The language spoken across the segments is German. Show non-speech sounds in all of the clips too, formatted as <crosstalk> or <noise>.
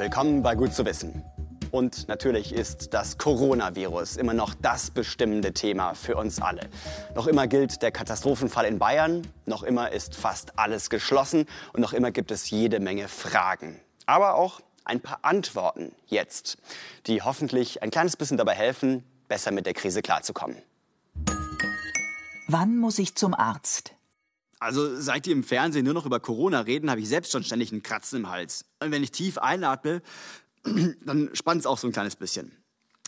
Willkommen bei Gut zu wissen. Und natürlich ist das Coronavirus immer noch das bestimmende Thema für uns alle. Noch immer gilt der Katastrophenfall in Bayern, noch immer ist fast alles geschlossen und noch immer gibt es jede Menge Fragen. Aber auch ein paar Antworten jetzt, die hoffentlich ein kleines bisschen dabei helfen, besser mit der Krise klarzukommen. Wann muss ich zum Arzt? Also seit die im Fernsehen nur noch über Corona reden, habe ich selbst schon ständig einen Kratzen im Hals. Und wenn ich tief einatme, <clears throat> dann spannt es auch so ein kleines bisschen.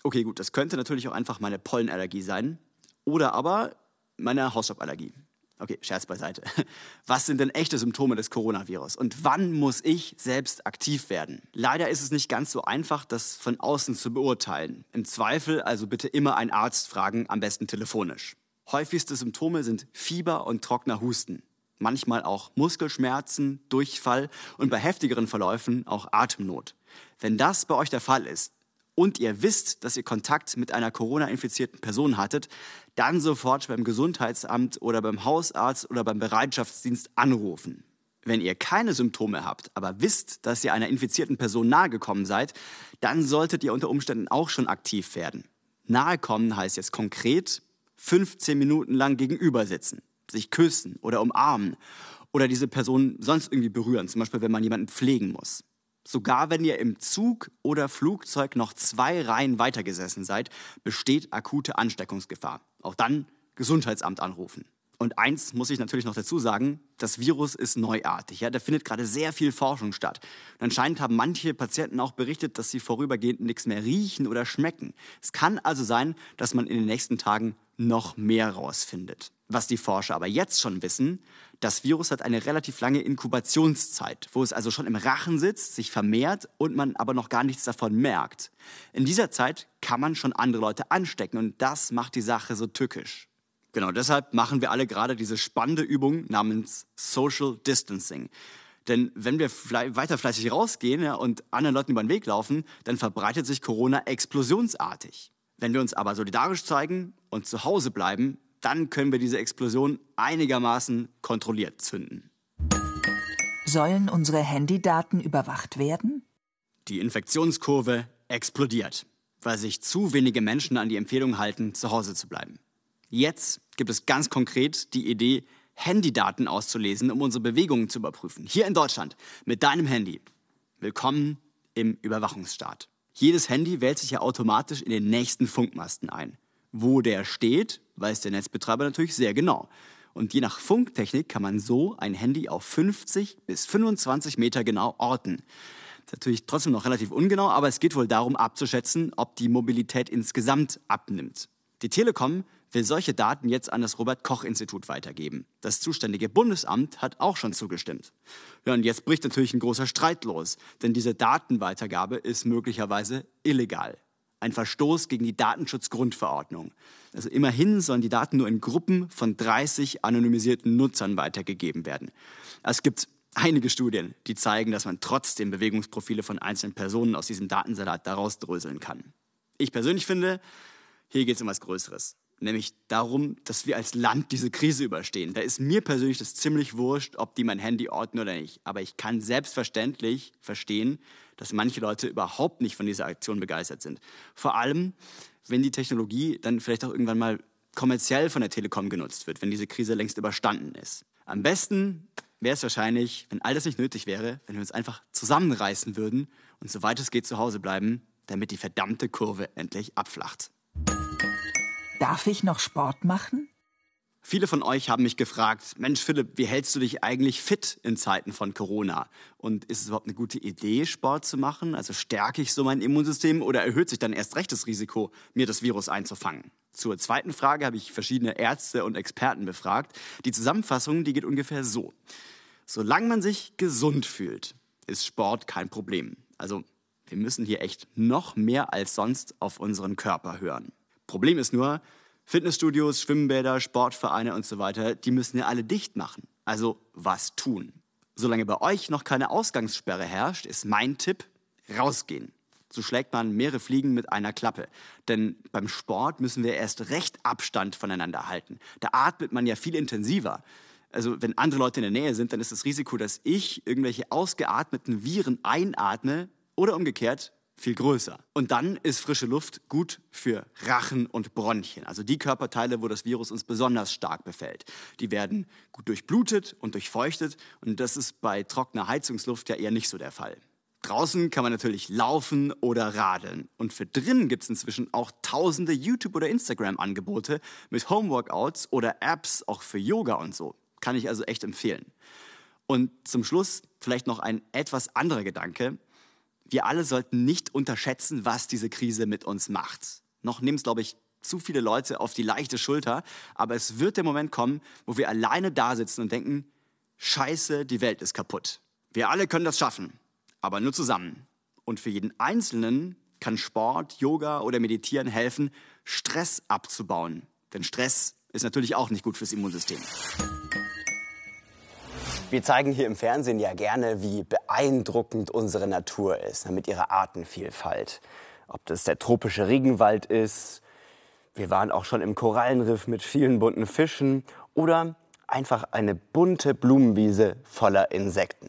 Okay, gut, das könnte natürlich auch einfach meine Pollenallergie sein oder aber meine Hausstauballergie. Okay, Scherz beiseite. <laughs> Was sind denn echte Symptome des Coronavirus und wann muss ich selbst aktiv werden? Leider ist es nicht ganz so einfach, das von außen zu beurteilen. Im Zweifel also bitte immer einen Arzt fragen, am besten telefonisch. Häufigste Symptome sind Fieber und trockener Husten. Manchmal auch Muskelschmerzen, Durchfall und bei heftigeren Verläufen auch Atemnot. Wenn das bei euch der Fall ist und ihr wisst, dass ihr Kontakt mit einer Corona-infizierten Person hattet, dann sofort beim Gesundheitsamt oder beim Hausarzt oder beim Bereitschaftsdienst anrufen. Wenn ihr keine Symptome habt, aber wisst, dass ihr einer infizierten Person nahegekommen seid, dann solltet ihr unter Umständen auch schon aktiv werden. Nahekommen heißt jetzt konkret 15 Minuten lang gegenüber sitzen, sich küssen oder umarmen oder diese Person sonst irgendwie berühren, zum Beispiel wenn man jemanden pflegen muss. Sogar wenn ihr im Zug oder Flugzeug noch zwei Reihen weitergesessen seid, besteht akute Ansteckungsgefahr. Auch dann Gesundheitsamt anrufen. Und eins muss ich natürlich noch dazu sagen, das Virus ist neuartig. Ja? Da findet gerade sehr viel Forschung statt. Und anscheinend haben manche Patienten auch berichtet, dass sie vorübergehend nichts mehr riechen oder schmecken. Es kann also sein, dass man in den nächsten Tagen noch mehr rausfindet. Was die Forscher aber jetzt schon wissen, das Virus hat eine relativ lange Inkubationszeit, wo es also schon im Rachen sitzt, sich vermehrt und man aber noch gar nichts davon merkt. In dieser Zeit kann man schon andere Leute anstecken und das macht die Sache so tückisch. Genau deshalb machen wir alle gerade diese spannende Übung namens Social Distancing. Denn wenn wir weiter fleißig rausgehen ja, und anderen Leuten über den Weg laufen, dann verbreitet sich Corona explosionsartig. Wenn wir uns aber solidarisch zeigen und zu Hause bleiben, dann können wir diese Explosion einigermaßen kontrolliert zünden. Sollen unsere Handydaten überwacht werden? Die Infektionskurve explodiert, weil sich zu wenige Menschen an die Empfehlung halten, zu Hause zu bleiben. Jetzt gibt es ganz konkret die Idee, Handydaten auszulesen, um unsere Bewegungen zu überprüfen. Hier in Deutschland mit deinem Handy. Willkommen im Überwachungsstaat. Jedes Handy wählt sich ja automatisch in den nächsten Funkmasten ein. Wo der steht, weiß der Netzbetreiber natürlich sehr genau. Und je nach Funktechnik kann man so ein Handy auf 50 bis 25 Meter genau orten. Das ist natürlich trotzdem noch relativ ungenau, aber es geht wohl darum abzuschätzen, ob die Mobilität insgesamt abnimmt. Die Telekom will solche Daten jetzt an das Robert Koch Institut weitergeben. Das zuständige Bundesamt hat auch schon zugestimmt. Ja, und jetzt bricht natürlich ein großer Streit los, denn diese Datenweitergabe ist möglicherweise illegal ein Verstoß gegen die Datenschutzgrundverordnung. Also immerhin sollen die Daten nur in Gruppen von 30 anonymisierten Nutzern weitergegeben werden. Es gibt einige Studien, die zeigen, dass man trotzdem Bewegungsprofile von einzelnen Personen aus diesem Datensalat daraus dröseln kann. Ich persönlich finde, hier geht es um was Größeres nämlich darum, dass wir als Land diese Krise überstehen. Da ist mir persönlich das ziemlich wurscht, ob die mein Handy orten oder nicht. Aber ich kann selbstverständlich verstehen, dass manche Leute überhaupt nicht von dieser Aktion begeistert sind. Vor allem, wenn die Technologie dann vielleicht auch irgendwann mal kommerziell von der Telekom genutzt wird, wenn diese Krise längst überstanden ist. Am besten wäre es wahrscheinlich, wenn all das nicht nötig wäre, wenn wir uns einfach zusammenreißen würden und soweit es geht zu Hause bleiben, damit die verdammte Kurve endlich abflacht. Darf ich noch Sport machen? Viele von euch haben mich gefragt, Mensch Philipp, wie hältst du dich eigentlich fit in Zeiten von Corona? Und ist es überhaupt eine gute Idee, Sport zu machen? Also stärke ich so mein Immunsystem oder erhöht sich dann erst recht das Risiko, mir das Virus einzufangen? Zur zweiten Frage habe ich verschiedene Ärzte und Experten befragt. Die Zusammenfassung, die geht ungefähr so. Solange man sich gesund fühlt, ist Sport kein Problem. Also wir müssen hier echt noch mehr als sonst auf unseren Körper hören. Problem ist nur, Fitnessstudios, Schwimmbäder, Sportvereine und so weiter, die müssen ja alle dicht machen. Also was tun? Solange bei euch noch keine Ausgangssperre herrscht, ist mein Tipp, rausgehen. So schlägt man mehrere Fliegen mit einer Klappe. Denn beim Sport müssen wir erst recht Abstand voneinander halten. Da atmet man ja viel intensiver. Also wenn andere Leute in der Nähe sind, dann ist das Risiko, dass ich irgendwelche ausgeatmeten Viren einatme, oder umgekehrt viel größer. Und dann ist frische Luft gut für Rachen und Bronchien, also die Körperteile, wo das Virus uns besonders stark befällt. Die werden gut durchblutet und durchfeuchtet und das ist bei trockener Heizungsluft ja eher nicht so der Fall. Draußen kann man natürlich laufen oder radeln. Und für drinnen gibt es inzwischen auch tausende YouTube- oder Instagram-Angebote mit Homeworkouts oder Apps auch für Yoga und so. Kann ich also echt empfehlen. Und zum Schluss vielleicht noch ein etwas anderer Gedanke. Wir alle sollten nicht unterschätzen, was diese Krise mit uns macht. Noch nehmen es, glaube ich, zu viele Leute auf die leichte Schulter, aber es wird der Moment kommen, wo wir alleine da sitzen und denken, scheiße, die Welt ist kaputt. Wir alle können das schaffen aber nur zusammen. Und für jeden Einzelnen kann Sport, Yoga oder Meditieren helfen, Stress abzubauen. Denn Stress ist natürlich auch nicht gut fürs Immunsystem. Wir zeigen hier im Fernsehen ja gerne, wie beeindruckend unsere Natur ist, mit ihrer Artenvielfalt. Ob das der tropische Regenwald ist, wir waren auch schon im Korallenriff mit vielen bunten Fischen oder einfach eine bunte Blumenwiese voller Insekten.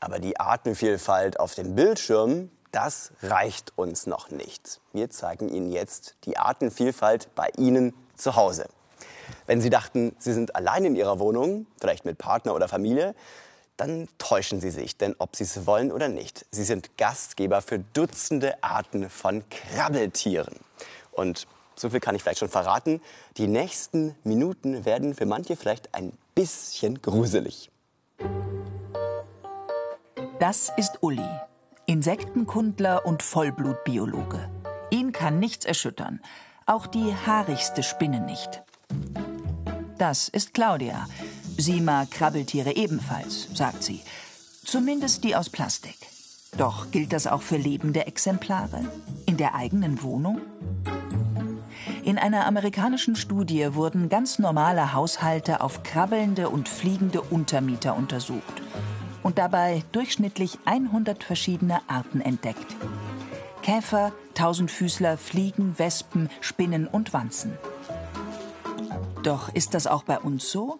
Aber die Artenvielfalt auf dem Bildschirm, das reicht uns noch nicht. Wir zeigen Ihnen jetzt die Artenvielfalt bei Ihnen zu Hause. Wenn Sie dachten, Sie sind allein in Ihrer Wohnung, vielleicht mit Partner oder Familie, dann täuschen Sie sich, denn ob Sie es wollen oder nicht, Sie sind Gastgeber für Dutzende Arten von Krabbeltieren. Und so viel kann ich vielleicht schon verraten, die nächsten Minuten werden für manche vielleicht ein bisschen gruselig. Das ist Uli, Insektenkundler und Vollblutbiologe. Ihn kann nichts erschüttern, auch die haarigste Spinne nicht. Das ist Claudia. Sie mag Krabbeltiere ebenfalls, sagt sie. Zumindest die aus Plastik. Doch gilt das auch für lebende Exemplare? In der eigenen Wohnung? In einer amerikanischen Studie wurden ganz normale Haushalte auf krabbelnde und fliegende Untermieter untersucht und dabei durchschnittlich 100 verschiedene Arten entdeckt. Käfer, Tausendfüßler, Fliegen, Wespen, Spinnen und Wanzen. Doch ist das auch bei uns so?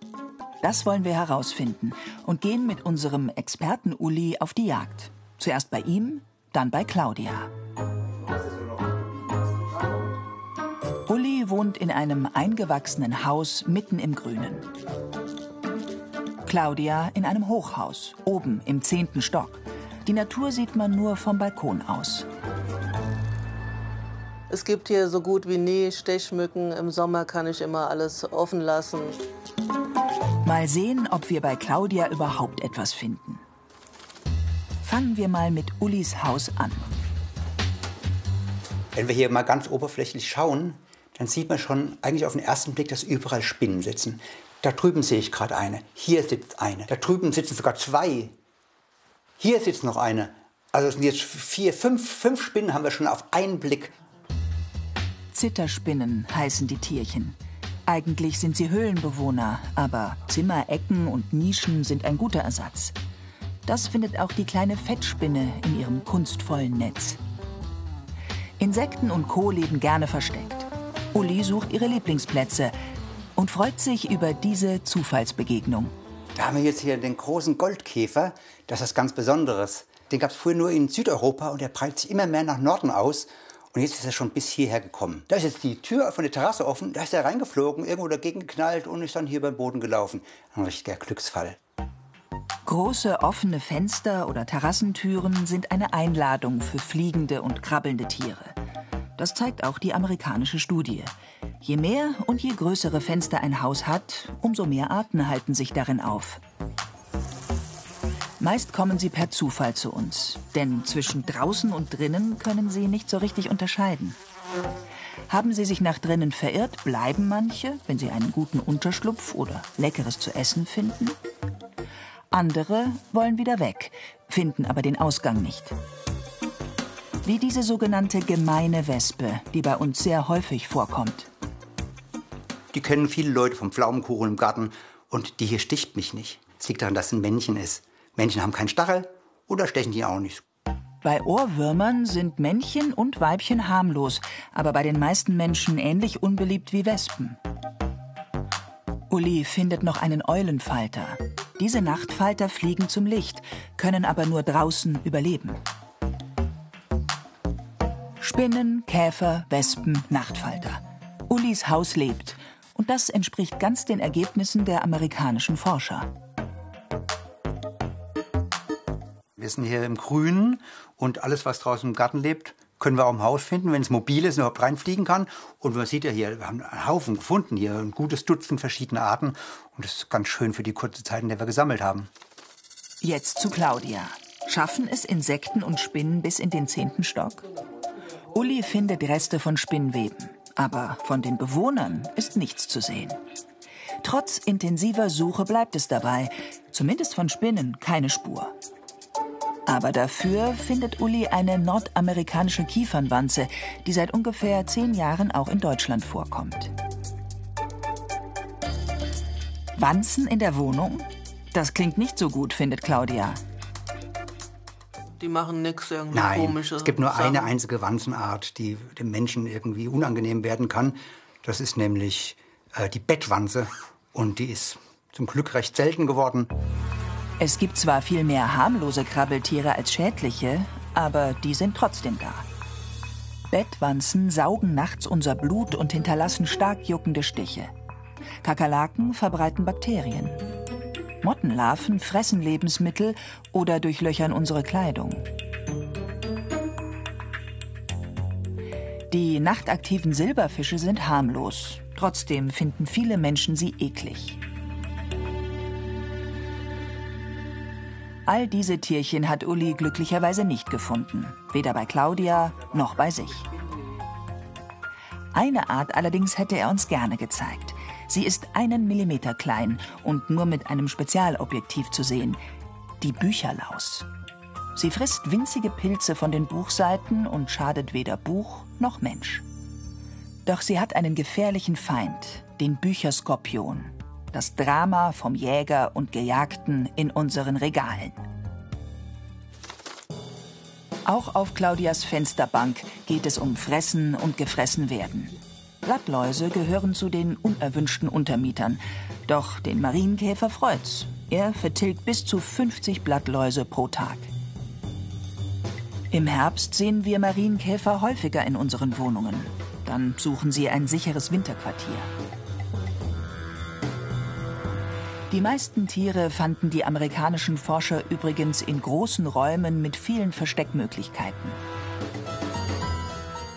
Das wollen wir herausfinden und gehen mit unserem Experten Uli auf die Jagd. Zuerst bei ihm, dann bei Claudia. Uli wohnt in einem eingewachsenen Haus mitten im Grünen. Claudia in einem Hochhaus, oben im zehnten Stock. Die Natur sieht man nur vom Balkon aus. Es gibt hier so gut wie nie Stechmücken. Im Sommer kann ich immer alles offen lassen. Mal sehen, ob wir bei Claudia überhaupt etwas finden. Fangen wir mal mit Ulis Haus an. Wenn wir hier mal ganz oberflächlich schauen, dann sieht man schon eigentlich auf den ersten Blick, dass überall Spinnen sitzen. Da drüben sehe ich gerade eine. Hier sitzt eine. Da drüben sitzen sogar zwei. Hier sitzt noch eine. Also es sind jetzt vier, fünf, fünf Spinnen haben wir schon auf einen Blick. Zitterspinnen heißen die Tierchen. Eigentlich sind sie Höhlenbewohner, aber Zimmerecken und Nischen sind ein guter Ersatz. Das findet auch die kleine Fettspinne in ihrem kunstvollen Netz. Insekten und Co. leben gerne versteckt. Uli sucht ihre Lieblingsplätze, und freut sich über diese Zufallsbegegnung. Da haben wir jetzt hier den großen Goldkäfer. Das ist ganz Besonderes. Den gab es früher nur in Südeuropa und der breitet sich immer mehr nach Norden aus. Und jetzt ist er schon bis hierher gekommen. Da ist jetzt die Tür von der Terrasse offen, da ist er reingeflogen, irgendwo dagegen geknallt und ist dann hier beim Boden gelaufen. Ein richtiger Glücksfall. Große offene Fenster oder Terrassentüren sind eine Einladung für fliegende und krabbelnde Tiere. Das zeigt auch die amerikanische Studie. Je mehr und je größere Fenster ein Haus hat, umso mehr Arten halten sich darin auf. Meist kommen sie per Zufall zu uns, denn zwischen draußen und drinnen können sie nicht so richtig unterscheiden. Haben sie sich nach drinnen verirrt, bleiben manche, wenn sie einen guten Unterschlupf oder leckeres zu essen finden. Andere wollen wieder weg, finden aber den Ausgang nicht. Wie diese sogenannte gemeine Wespe, die bei uns sehr häufig vorkommt. Die kennen viele Leute vom Pflaumenkuchen im Garten und die hier sticht mich nicht. Es liegt daran, dass es ein Männchen ist. Männchen haben keinen Stachel oder stechen die auch nicht. Bei Ohrwürmern sind Männchen und Weibchen harmlos, aber bei den meisten Menschen ähnlich unbeliebt wie Wespen. Uli findet noch einen Eulenfalter. Diese Nachtfalter fliegen zum Licht, können aber nur draußen überleben. Spinnen, Käfer, Wespen, Nachtfalter. Ullis Haus lebt. Und das entspricht ganz den Ergebnissen der amerikanischen Forscher. Wir sind hier im Grünen und alles, was draußen im Garten lebt, können wir auch im Haus finden, wenn es mobil ist und überhaupt reinfliegen kann. Und man sieht ja hier, wir haben einen Haufen gefunden hier, ein gutes Dutzend verschiedene Arten. Und das ist ganz schön für die kurze Zeit, in der wir gesammelt haben. Jetzt zu Claudia. Schaffen es Insekten und Spinnen bis in den zehnten Stock? Uli findet Reste von Spinnweben, aber von den Bewohnern ist nichts zu sehen. Trotz intensiver Suche bleibt es dabei, zumindest von Spinnen keine Spur. Aber dafür findet Uli eine nordamerikanische Kiefernwanze, die seit ungefähr zehn Jahren auch in Deutschland vorkommt. Wanzen in der Wohnung? Das klingt nicht so gut, findet Claudia. Die machen nichts irgendwie Nein, komische es gibt nur Sachen. eine einzige Wanzenart, die dem Menschen irgendwie unangenehm werden kann. Das ist nämlich äh, die Bettwanze. Und die ist zum Glück recht selten geworden. Es gibt zwar viel mehr harmlose Krabbeltiere als schädliche, aber die sind trotzdem da. Bettwanzen saugen nachts unser Blut und hinterlassen stark juckende Stiche. Kakerlaken verbreiten Bakterien. Mottenlarven fressen Lebensmittel oder durchlöchern unsere Kleidung. Die nachtaktiven Silberfische sind harmlos. Trotzdem finden viele Menschen sie eklig. All diese Tierchen hat Uli glücklicherweise nicht gefunden. Weder bei Claudia noch bei sich. Eine Art allerdings hätte er uns gerne gezeigt. Sie ist einen Millimeter klein und nur mit einem Spezialobjektiv zu sehen. Die Bücherlaus. Sie frisst winzige Pilze von den Buchseiten und schadet weder Buch noch Mensch. Doch sie hat einen gefährlichen Feind, den Bücherskorpion. Das Drama vom Jäger und Gejagten in unseren Regalen. Auch auf Claudias Fensterbank geht es um Fressen und gefressen werden. Blattläuse gehören zu den unerwünschten Untermietern. Doch den Marienkäfer freut's. Er vertilgt bis zu 50 Blattläuse pro Tag. Im Herbst sehen wir Marienkäfer häufiger in unseren Wohnungen. Dann suchen sie ein sicheres Winterquartier. Die meisten Tiere fanden die amerikanischen Forscher übrigens in großen Räumen mit vielen Versteckmöglichkeiten.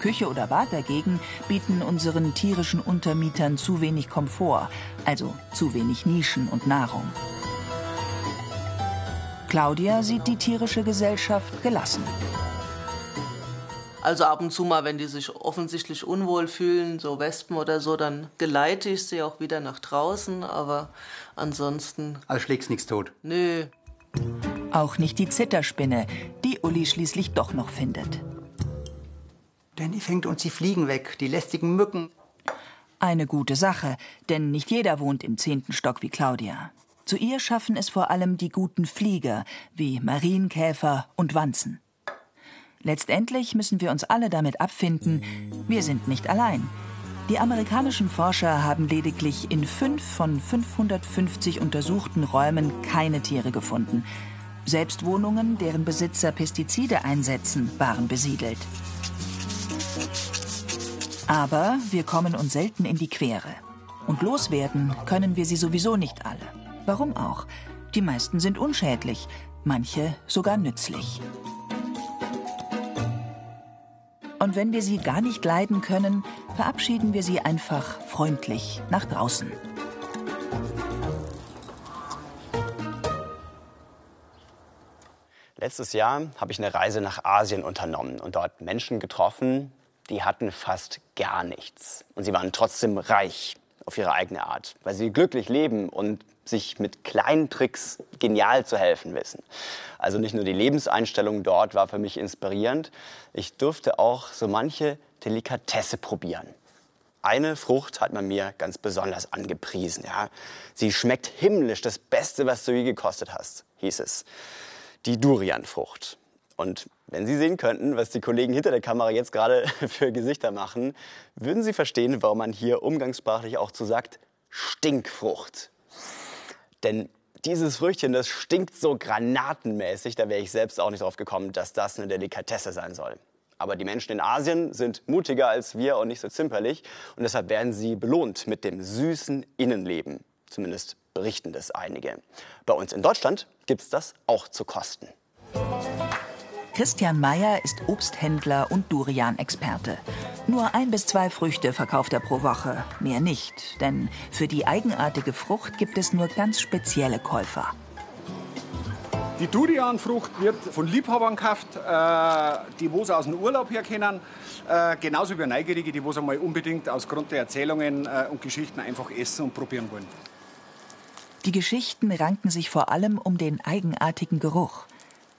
Küche oder Bad dagegen bieten unseren tierischen Untermietern zu wenig Komfort, also zu wenig Nischen und Nahrung. Claudia sieht die tierische Gesellschaft gelassen. Also ab und zu mal, wenn die sich offensichtlich unwohl fühlen, so Wespen oder so, dann geleite ich sie auch wieder nach draußen. Aber ansonsten, Also schlägst nichts tot. nö. Auch nicht die Zitterspinne, die Uli schließlich doch noch findet. Denn die fängt uns die Fliegen weg, die lästigen Mücken. Eine gute Sache, denn nicht jeder wohnt im zehnten Stock wie Claudia. Zu ihr schaffen es vor allem die guten Flieger wie Marienkäfer und Wanzen. Letztendlich müssen wir uns alle damit abfinden, wir sind nicht allein. Die amerikanischen Forscher haben lediglich in fünf von 550 untersuchten Räumen keine Tiere gefunden. Selbst Wohnungen, deren Besitzer Pestizide einsetzen, waren besiedelt. Aber wir kommen uns selten in die Quere. Und loswerden können wir sie sowieso nicht alle. Warum auch? Die meisten sind unschädlich, manche sogar nützlich. Und wenn wir sie gar nicht leiden können, verabschieden wir sie einfach freundlich nach draußen. Letztes Jahr habe ich eine Reise nach Asien unternommen und dort Menschen getroffen, die hatten fast gar nichts. Und sie waren trotzdem reich auf ihre eigene Art, weil sie glücklich leben und sich mit kleinen Tricks genial zu helfen wissen. Also nicht nur die Lebenseinstellung dort war für mich inspirierend, ich durfte auch so manche Delikatesse probieren. Eine Frucht hat man mir ganz besonders angepriesen. Ja. Sie schmeckt himmlisch, das Beste, was du je gekostet hast, hieß es. Die Durianfrucht. Und wenn Sie sehen könnten, was die Kollegen hinter der Kamera jetzt gerade <laughs> für Gesichter machen, würden Sie verstehen, warum man hier umgangssprachlich auch zu sagt, Stinkfrucht. Denn dieses Früchtchen, das stinkt so granatenmäßig, da wäre ich selbst auch nicht drauf gekommen, dass das eine Delikatesse sein soll. Aber die Menschen in Asien sind mutiger als wir und nicht so zimperlich. Und deshalb werden sie belohnt mit dem süßen Innenleben. Zumindest berichten das einige. Bei uns in Deutschland gibt es das auch zu kosten. Christian Meyer ist Obsthändler und Durian-Experte. Nur ein bis zwei Früchte verkauft er pro Woche, mehr nicht. Denn für die eigenartige Frucht gibt es nur ganz spezielle Käufer. Die Durianfrucht wird von Liebhabern gekauft, äh, die wo sie aus dem Urlaub her kennen. Äh, genauso wie Neugierige, die wo sie mal unbedingt aus Grund der Erzählungen äh, und Geschichten einfach essen und probieren wollen. Die Geschichten ranken sich vor allem um den eigenartigen Geruch.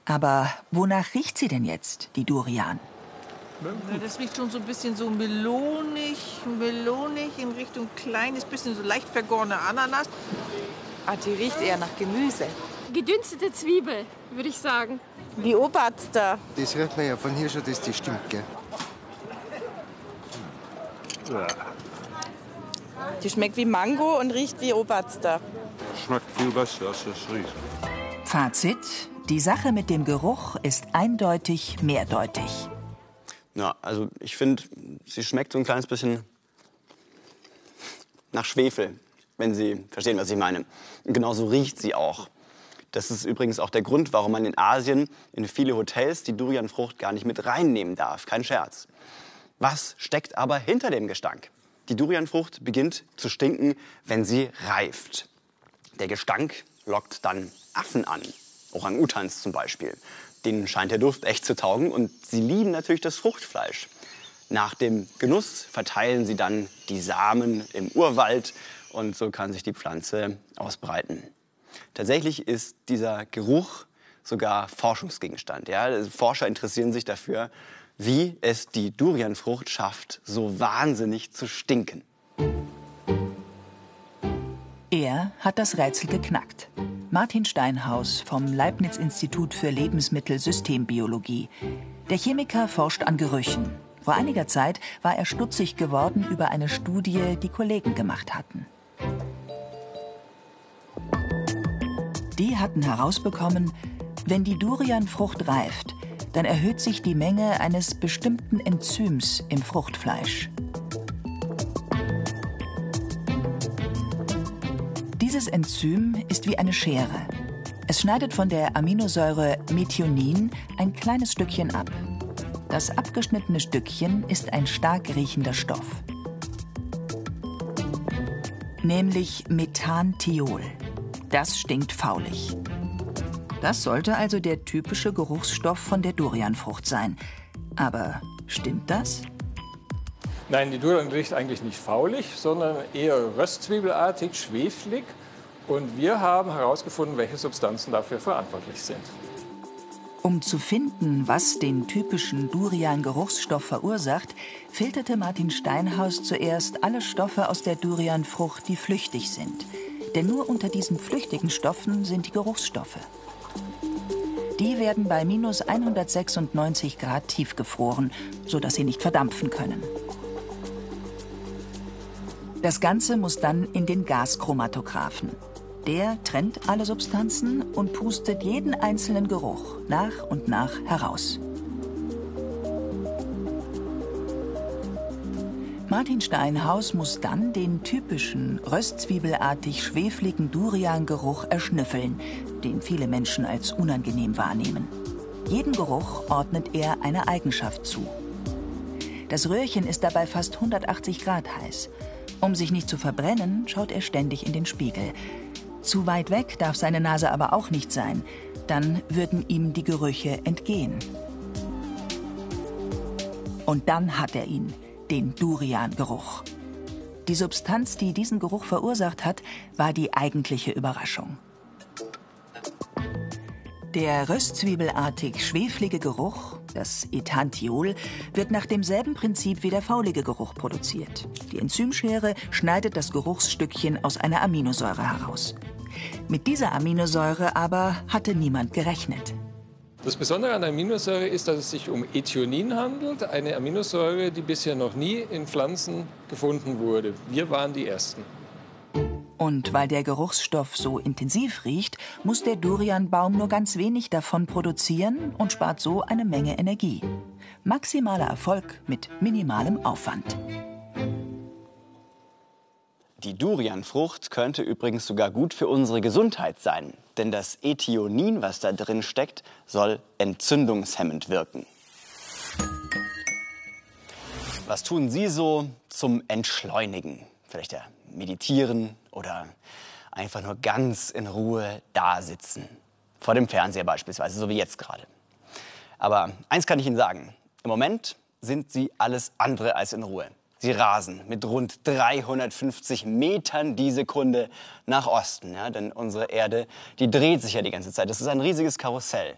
Aber wonach riecht sie denn jetzt, die Durian? Na, das riecht schon so ein bisschen so melonig, melonig in Richtung kleines, bisschen so leicht vergorene Ananas. Ah, die riecht eher nach Gemüse. Gedünstete Zwiebel, würde ich sagen. Wie Oberster. Das riecht man ja von hier schon, dass die stimmt, gell? Die schmeckt wie Mango und riecht wie Oberster. Schmeckt viel besser, als es riecht. Fazit: Die Sache mit dem Geruch ist eindeutig mehrdeutig. Ja, also ich finde, sie schmeckt so ein kleines bisschen nach Schwefel, wenn Sie verstehen, was ich meine. Und genauso riecht sie auch. Das ist übrigens auch der Grund, warum man in Asien in viele Hotels die Durianfrucht gar nicht mit reinnehmen darf. Kein Scherz. Was steckt aber hinter dem Gestank? Die Durianfrucht beginnt zu stinken, wenn sie reift. Der Gestank lockt dann Affen an, Orang-Utans zum Beispiel. Denen scheint der Duft echt zu taugen und sie lieben natürlich das Fruchtfleisch. Nach dem Genuss verteilen sie dann die Samen im Urwald und so kann sich die Pflanze ausbreiten. Tatsächlich ist dieser Geruch sogar Forschungsgegenstand. Ja? Forscher interessieren sich dafür, wie es die Durianfrucht schafft, so wahnsinnig zu stinken. Er hat das Rätsel geknackt. Martin Steinhaus vom Leibniz-Institut für Lebensmittelsystembiologie. Der Chemiker forscht an Gerüchen. Vor einiger Zeit war er stutzig geworden über eine Studie, die Kollegen gemacht hatten. Die hatten herausbekommen, wenn die Durianfrucht reift, dann erhöht sich die Menge eines bestimmten Enzyms im Fruchtfleisch. Dieses Enzym ist wie eine Schere. Es schneidet von der Aminosäure Methionin ein kleines Stückchen ab. Das abgeschnittene Stückchen ist ein stark riechender Stoff, nämlich Methantiol. Das stinkt faulig. Das sollte also der typische Geruchsstoff von der Durianfrucht sein. Aber stimmt das? Nein, die Durian riecht eigentlich nicht faulig, sondern eher röstzwiebelartig, schweflig. Und wir haben herausgefunden, welche Substanzen dafür verantwortlich sind. Um zu finden, was den typischen Durian-Geruchsstoff verursacht, filterte Martin Steinhaus zuerst alle Stoffe aus der Durianfrucht, die flüchtig sind. Denn nur unter diesen flüchtigen Stoffen sind die Geruchsstoffe. Die werden bei minus 196 Grad tiefgefroren, sodass sie nicht verdampfen können. Das Ganze muss dann in den Gaschromatographen. Der trennt alle Substanzen und pustet jeden einzelnen Geruch nach und nach heraus. Martin Steinhaus muss dann den typischen röstzwiebelartig schwefligen Durian-Geruch erschnüffeln, den viele Menschen als unangenehm wahrnehmen. Jeden Geruch ordnet er eine Eigenschaft zu. Das Röhrchen ist dabei fast 180 Grad heiß. Um sich nicht zu verbrennen, schaut er ständig in den Spiegel. Zu weit weg darf seine Nase aber auch nicht sein, dann würden ihm die Gerüche entgehen. Und dann hat er ihn, den Durian-Geruch. Die Substanz, die diesen Geruch verursacht hat, war die eigentliche Überraschung. Der röstzwiebelartig schweflige Geruch, das Ethantiol, wird nach demselben Prinzip wie der faulige Geruch produziert. Die Enzymschere schneidet das Geruchsstückchen aus einer Aminosäure heraus. Mit dieser Aminosäure aber hatte niemand gerechnet. Das Besondere an der Aminosäure ist, dass es sich um Ethionin handelt, eine Aminosäure, die bisher noch nie in Pflanzen gefunden wurde. Wir waren die Ersten. Und weil der Geruchsstoff so intensiv riecht, muss der Durianbaum nur ganz wenig davon produzieren und spart so eine Menge Energie. Maximaler Erfolg mit minimalem Aufwand. Die Durianfrucht könnte übrigens sogar gut für unsere Gesundheit sein, denn das Ethionin, was da drin steckt, soll entzündungshemmend wirken. Was tun Sie so zum Entschleunigen? Vielleicht ja meditieren oder einfach nur ganz in Ruhe da sitzen. Vor dem Fernseher beispielsweise, so wie jetzt gerade. Aber eins kann ich Ihnen sagen. Im Moment sind Sie alles andere als in Ruhe. Sie rasen mit rund 350 Metern die Sekunde nach Osten. Ja, denn unsere Erde, die dreht sich ja die ganze Zeit. Das ist ein riesiges Karussell.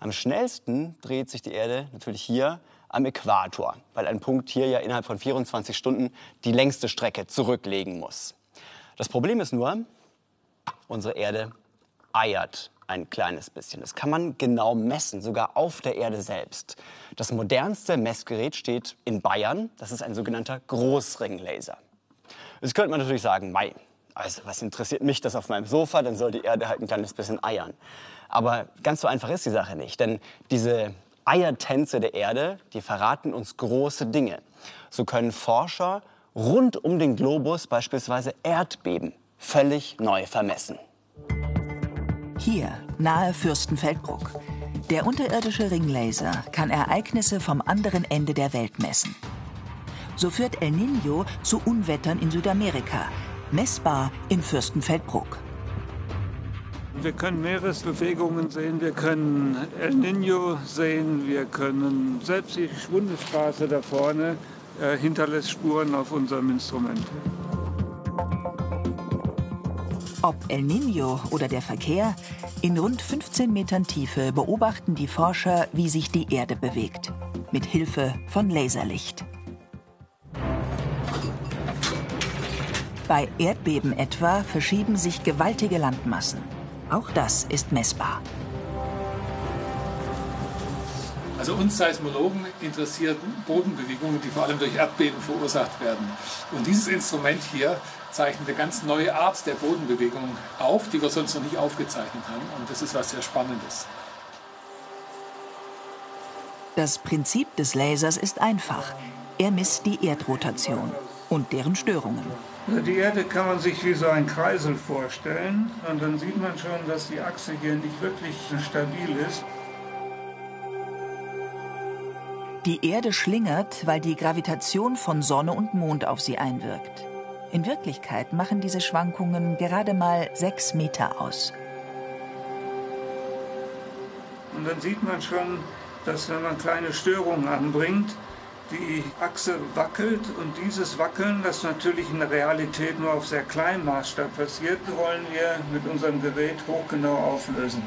Am schnellsten dreht sich die Erde natürlich hier am Äquator, weil ein Punkt hier ja innerhalb von 24 Stunden die längste Strecke zurücklegen muss. Das Problem ist nur, unsere Erde eiert ein kleines bisschen. Das kann man genau messen, sogar auf der Erde selbst. Das modernste Messgerät steht in Bayern. Das ist ein sogenannter Großringlaser. Jetzt könnte man natürlich sagen, Mai, also was interessiert mich das auf meinem Sofa, dann soll die Erde halt ein kleines bisschen eiern. Aber ganz so einfach ist die Sache nicht, denn diese Eiertänze der Erde, die verraten uns große Dinge. So können Forscher rund um den Globus beispielsweise Erdbeben völlig neu vermessen. Hier, nahe Fürstenfeldbruck. Der unterirdische Ringlaser kann Ereignisse vom anderen Ende der Welt messen. So führt El Niño zu Unwettern in Südamerika, messbar in Fürstenfeldbruck. Wir können Meeresbewegungen sehen, wir können El Niño sehen, wir können selbst die Schwundestraße da vorne äh, hinterlässt Spuren auf unserem Instrument. Ob El Niño oder der Verkehr, in rund 15 Metern Tiefe beobachten die Forscher, wie sich die Erde bewegt. Mit Hilfe von Laserlicht. Bei Erdbeben etwa verschieben sich gewaltige Landmassen. Auch das ist messbar. Also uns Seismologen interessieren Bodenbewegungen, die vor allem durch Erdbeben verursacht werden. Und dieses Instrument hier zeichnet eine ganz neue Art der Bodenbewegung auf, die wir sonst noch nicht aufgezeichnet haben. Und das ist was sehr Spannendes. Das Prinzip des Lasers ist einfach. Er misst die Erdrotation und deren Störungen. Die Erde kann man sich wie so ein Kreisel vorstellen und dann sieht man schon, dass die Achse hier nicht wirklich stabil ist. Die Erde schlingert, weil die Gravitation von Sonne und Mond auf sie einwirkt. In Wirklichkeit machen diese Schwankungen gerade mal sechs Meter aus. Und dann sieht man schon, dass wenn man kleine Störungen anbringt, die Achse wackelt und dieses Wackeln, das natürlich in der Realität nur auf sehr kleinem Maßstab passiert, wollen wir mit unserem Gerät hochgenau auflösen.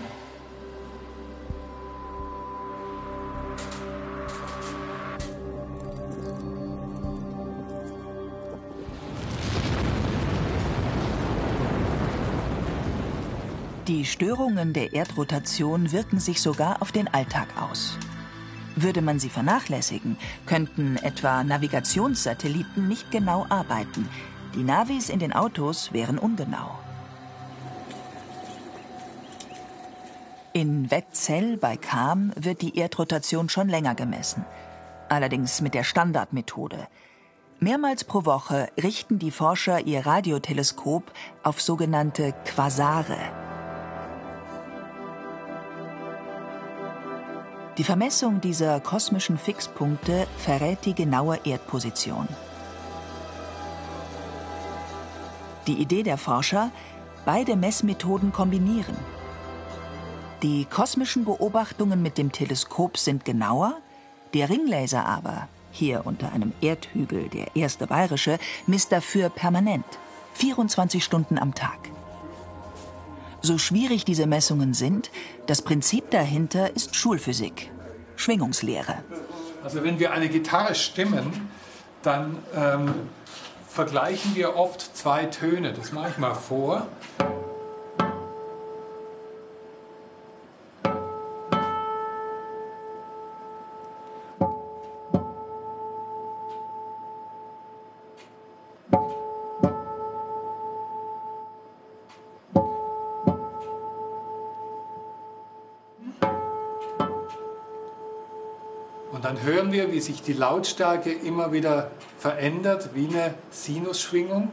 Die Störungen der Erdrotation wirken sich sogar auf den Alltag aus. Würde man sie vernachlässigen, könnten etwa Navigationssatelliten nicht genau arbeiten. Die Navis in den Autos wären ungenau. In Wetzell bei Kam wird die Erdrotation schon länger gemessen. Allerdings mit der Standardmethode. Mehrmals pro Woche richten die Forscher ihr Radioteleskop auf sogenannte Quasare. Die Vermessung dieser kosmischen Fixpunkte verrät die genaue Erdposition. Die Idee der Forscher, beide Messmethoden kombinieren. Die kosmischen Beobachtungen mit dem Teleskop sind genauer, der Ringlaser aber, hier unter einem Erdhügel der erste bayerische, misst dafür permanent, 24 Stunden am Tag. So schwierig diese Messungen sind, das Prinzip dahinter ist Schulphysik, Schwingungslehre. Also wenn wir eine Gitarre stimmen, dann ähm, vergleichen wir oft zwei Töne. Das mache ich mal vor. Dann hören wir, wie sich die Lautstärke immer wieder verändert, wie eine Sinusschwingung.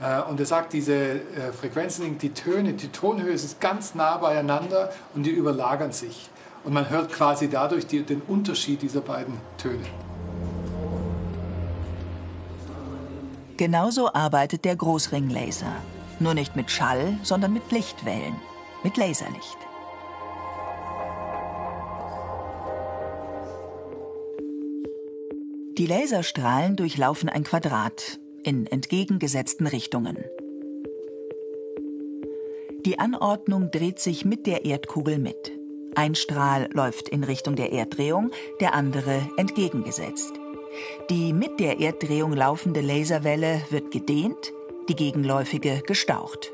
Äh, und er sagt, diese äh, Frequenzen, die Töne, die Tonhöhe ist ganz nah beieinander und die überlagern sich. Und man hört quasi dadurch die, den Unterschied dieser beiden Töne. Genauso arbeitet der Großringlaser. Nur nicht mit Schall, sondern mit Lichtwellen, mit Laserlicht. Die Laserstrahlen durchlaufen ein Quadrat in entgegengesetzten Richtungen. Die Anordnung dreht sich mit der Erdkugel mit. Ein Strahl läuft in Richtung der Erddrehung, der andere entgegengesetzt. Die mit der Erddrehung laufende Laserwelle wird gedehnt, die gegenläufige gestaucht.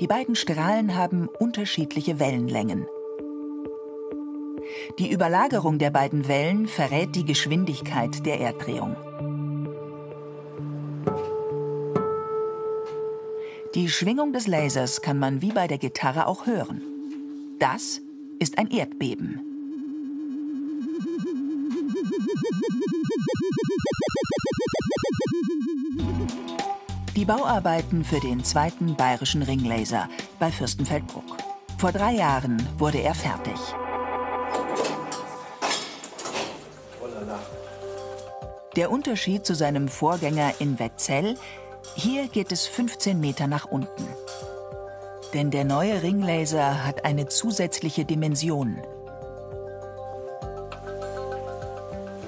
Die beiden Strahlen haben unterschiedliche Wellenlängen. Die Überlagerung der beiden Wellen verrät die Geschwindigkeit der Erddrehung. Die Schwingung des Lasers kann man wie bei der Gitarre auch hören. Das ist ein Erdbeben. Die Bauarbeiten für den zweiten bayerischen Ringlaser bei Fürstenfeldbruck. Vor drei Jahren wurde er fertig. Der Unterschied zu seinem Vorgänger in Wetzell, hier geht es 15 Meter nach unten. Denn der neue Ringlaser hat eine zusätzliche Dimension.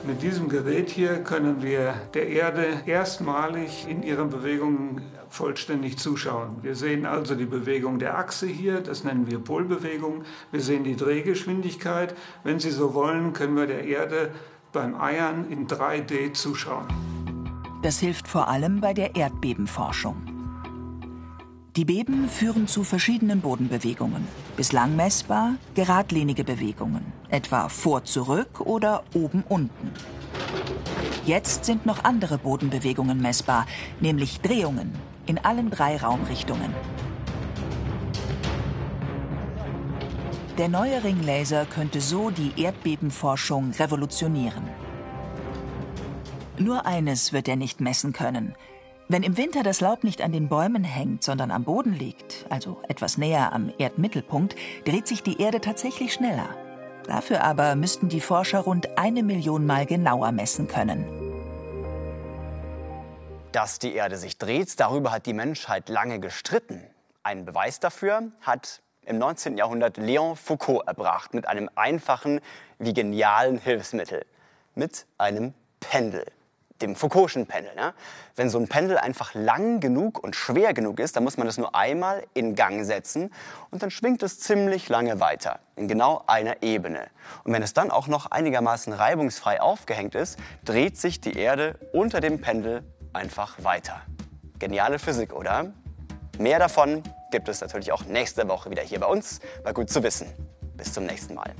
Mit diesem Gerät hier können wir der Erde erstmalig in ihren Bewegungen vollständig zuschauen. Wir sehen also die Bewegung der Achse hier, das nennen wir Polbewegung. Wir sehen die Drehgeschwindigkeit. Wenn Sie so wollen, können wir der Erde beim Eiern in 3D zuschauen. Das hilft vor allem bei der Erdbebenforschung. Die Beben führen zu verschiedenen Bodenbewegungen. Bislang messbar geradlinige Bewegungen, etwa vor-zurück oder oben-unten. Jetzt sind noch andere Bodenbewegungen messbar, nämlich Drehungen in allen drei Raumrichtungen. Der neue Ringlaser könnte so die Erdbebenforschung revolutionieren. Nur eines wird er nicht messen können. Wenn im Winter das Laub nicht an den Bäumen hängt, sondern am Boden liegt, also etwas näher am Erdmittelpunkt, dreht sich die Erde tatsächlich schneller. Dafür aber müssten die Forscher rund eine Million Mal genauer messen können. Dass die Erde sich dreht, darüber hat die Menschheit lange gestritten. Einen Beweis dafür hat im 19. Jahrhundert Léon Foucault erbracht mit einem einfachen wie genialen Hilfsmittel, mit einem Pendel dem Foucault'schen Pendel. Ne? Wenn so ein Pendel einfach lang genug und schwer genug ist, dann muss man das nur einmal in Gang setzen und dann schwingt es ziemlich lange weiter, in genau einer Ebene. Und wenn es dann auch noch einigermaßen reibungsfrei aufgehängt ist, dreht sich die Erde unter dem Pendel einfach weiter. Geniale Physik, oder? Mehr davon gibt es natürlich auch nächste Woche wieder hier bei uns, bei Gut zu wissen. Bis zum nächsten Mal.